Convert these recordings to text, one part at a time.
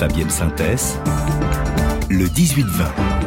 Fabienne Synthèse, le 18-20.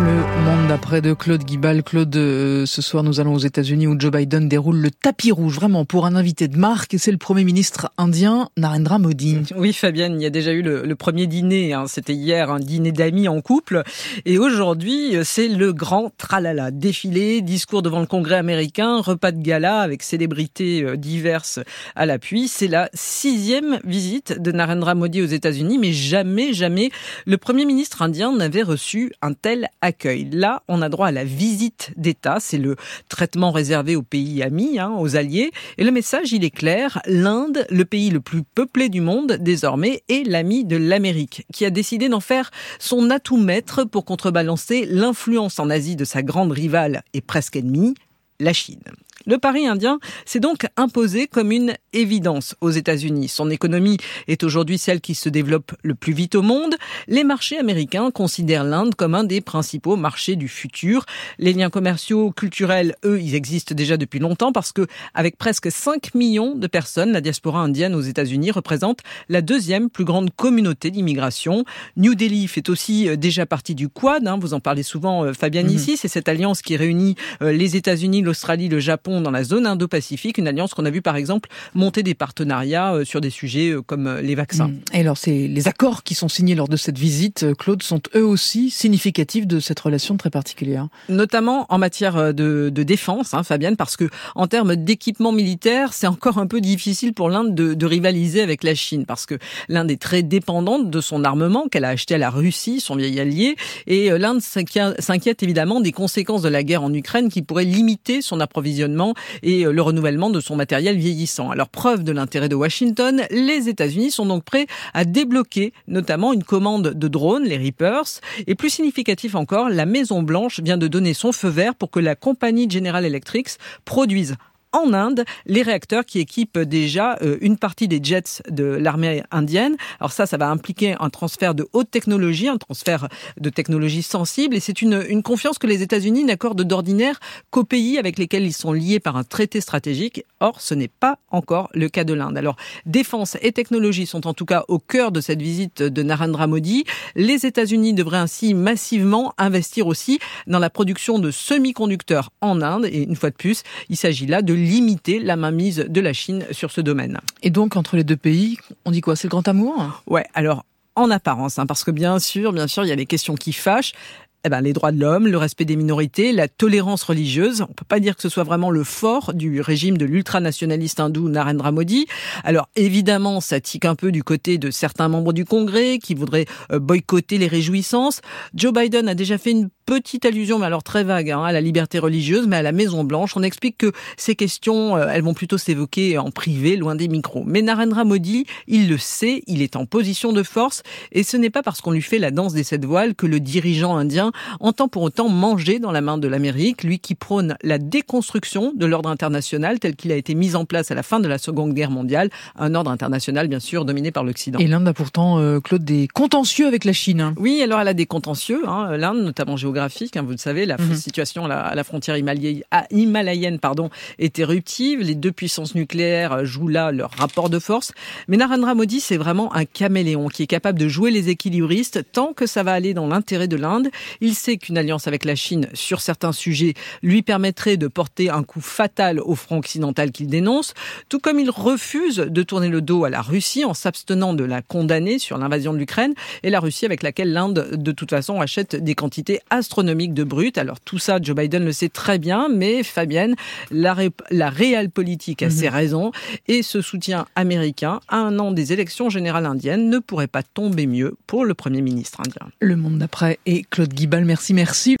Le monde d'après de Claude Guibal. Claude, euh, ce soir nous allons aux États-Unis où Joe Biden déroule le tapis rouge vraiment pour un invité de marque. C'est le Premier ministre indien Narendra Modi. Oui, Fabienne, il y a déjà eu le, premier dîner. Hein. C'était hier un dîner d'amis en couple. Et aujourd'hui, c'est le grand tralala. Défilé, discours devant le Congrès américain, repas de gala avec célébrités euh, diverses à l'appui. C'est la sixième visite de Narendra Modi aux États-Unis, mais jamais, jamais le Premier ministre indien n'avait reçu un tel accueil Là, on a droit à la visite d'État. C'est le traitement réservé aux pays amis, hein, aux alliés. Et le message, il est clair. L'Inde, le pays le plus peuplé du monde désormais, est l'ami de l'Amérique, qui a décidé d'en faire son atout maître pour contrebalancer l'influence en Asie de sa grande rivale et presque ennemie, la Chine. Le pari indien s'est donc imposé comme une évidence aux États-Unis. Son économie est aujourd'hui celle qui se développe le plus vite au monde. Les marchés américains considèrent l'Inde comme un des principaux marchés du futur. Les liens commerciaux, culturels, eux, ils existent déjà depuis longtemps parce que, avec presque 5 millions de personnes, la diaspora indienne aux États-Unis représente la deuxième plus grande communauté d'immigration. New Delhi fait aussi euh, déjà partie du Quad. Hein. vous en parlez souvent, euh, Fabienne, mhm. ici. C'est cette alliance qui réunit euh, les États-Unis, l'Australie, le Japon dans la zone Indo-Pacifique, une alliance qu'on a vu par exemple monter des partenariats euh, sur des sujets euh, comme euh, les vaccins. Mm. Et alors, c'est les accords qui sont signés lors de cette visite, Claude, sont eux aussi significatifs de cette relation très particulière? Notamment en matière de, de défense, hein, Fabienne, parce que en termes d'équipement militaire, c'est encore un peu difficile pour l'Inde de, de, rivaliser avec la Chine, parce que l'Inde est très dépendante de son armement qu'elle a acheté à la Russie, son vieil allié, et l'Inde s'inquiète évidemment des conséquences de la guerre en Ukraine qui pourraient limiter son approvisionnement et euh, le renouvellement de son matériel vieillissant. Alors preuve de l'intérêt de Washington, les États-Unis sont donc prêts à débloquer notamment une commande de drones, les Reapers, et plus significatif encore, la Maison Blanche vient de donner son feu vert pour que la compagnie General Electric produise en Inde les réacteurs qui équipent déjà euh, une partie des jets de l'armée indienne. Alors ça, ça va impliquer un transfert de haute technologie, un transfert de technologie sensible, et c'est une, une confiance que les États-Unis n'accordent d'ordinaire qu'aux pays avec lesquels ils sont liés par un traité stratégique. Or, ce n'est pas encore le cas de l'Inde. Alors, défense et technologie sont en tout cas au cœur de cette visite de Narendra Modi. Les États-Unis devraient ainsi massivement investir aussi dans la production de semi-conducteurs en Inde. Et une fois de plus, il s'agit là de limiter la mainmise de la Chine sur ce domaine. Et donc, entre les deux pays, on dit quoi? C'est le grand amour? Ouais, alors en apparence, hein, parce que bien sûr, bien sûr, il y a des questions qui fâchent eh ben, les droits de l'homme, le respect des minorités, la tolérance religieuse. On peut pas dire que ce soit vraiment le fort du régime de l'ultranationaliste hindou Narendra Modi. Alors évidemment, ça tique un peu du côté de certains membres du Congrès qui voudraient euh, boycotter les réjouissances. Joe Biden a déjà fait une petite allusion, mais alors très vague, hein, à la liberté religieuse, mais à la Maison Blanche. On explique que ces questions, euh, elles vont plutôt s'évoquer en privé, loin des micros. Mais Narendra Modi, il le sait, il est en position de force, et ce n'est pas parce qu'on lui fait la danse des sept voiles que le dirigeant indien entend pour autant manger dans la main de l'Amérique, lui qui prône la déconstruction de l'ordre international tel qu'il a été mis en place à la fin de la Seconde Guerre mondiale, un ordre international bien sûr dominé par l'Occident. Et l'Inde a pourtant, euh, Claude, des contentieux avec la Chine. Hein. Oui, alors elle a des contentieux, hein, l'Inde notamment géographique, hein, vous le savez, la mhm. situation à la, frontière himalayenne pardon, est éruptive, les deux puissances nucléaires jouent là leur rapport de force, mais Narendra Modi c'est vraiment un caméléon qui est capable de jouer les équilibristes tant que ça va aller dans l'intérêt de l'Inde. Il sait qu'une alliance avec la Chine sur certains sujets lui permettrait de porter un coup fatal au front occidental qu'il dénonce, tout comme il refuse de tourner le dos à la Russie en s'abstenant de la condamner sur l'invasion de l'Ukraine et la Russie avec laquelle l'Inde de toute façon achète des quantités astronomiques de brut. Alors tout ça, Joe Biden le sait très bien, mais Fabienne, la, la réelle politique a mhm. ses raisons et ce soutien américain à un an des élections générales indiennes ne pourrait pas tomber mieux pour le Premier ministre indien. Le monde d'après et Claude Guy merci, merci.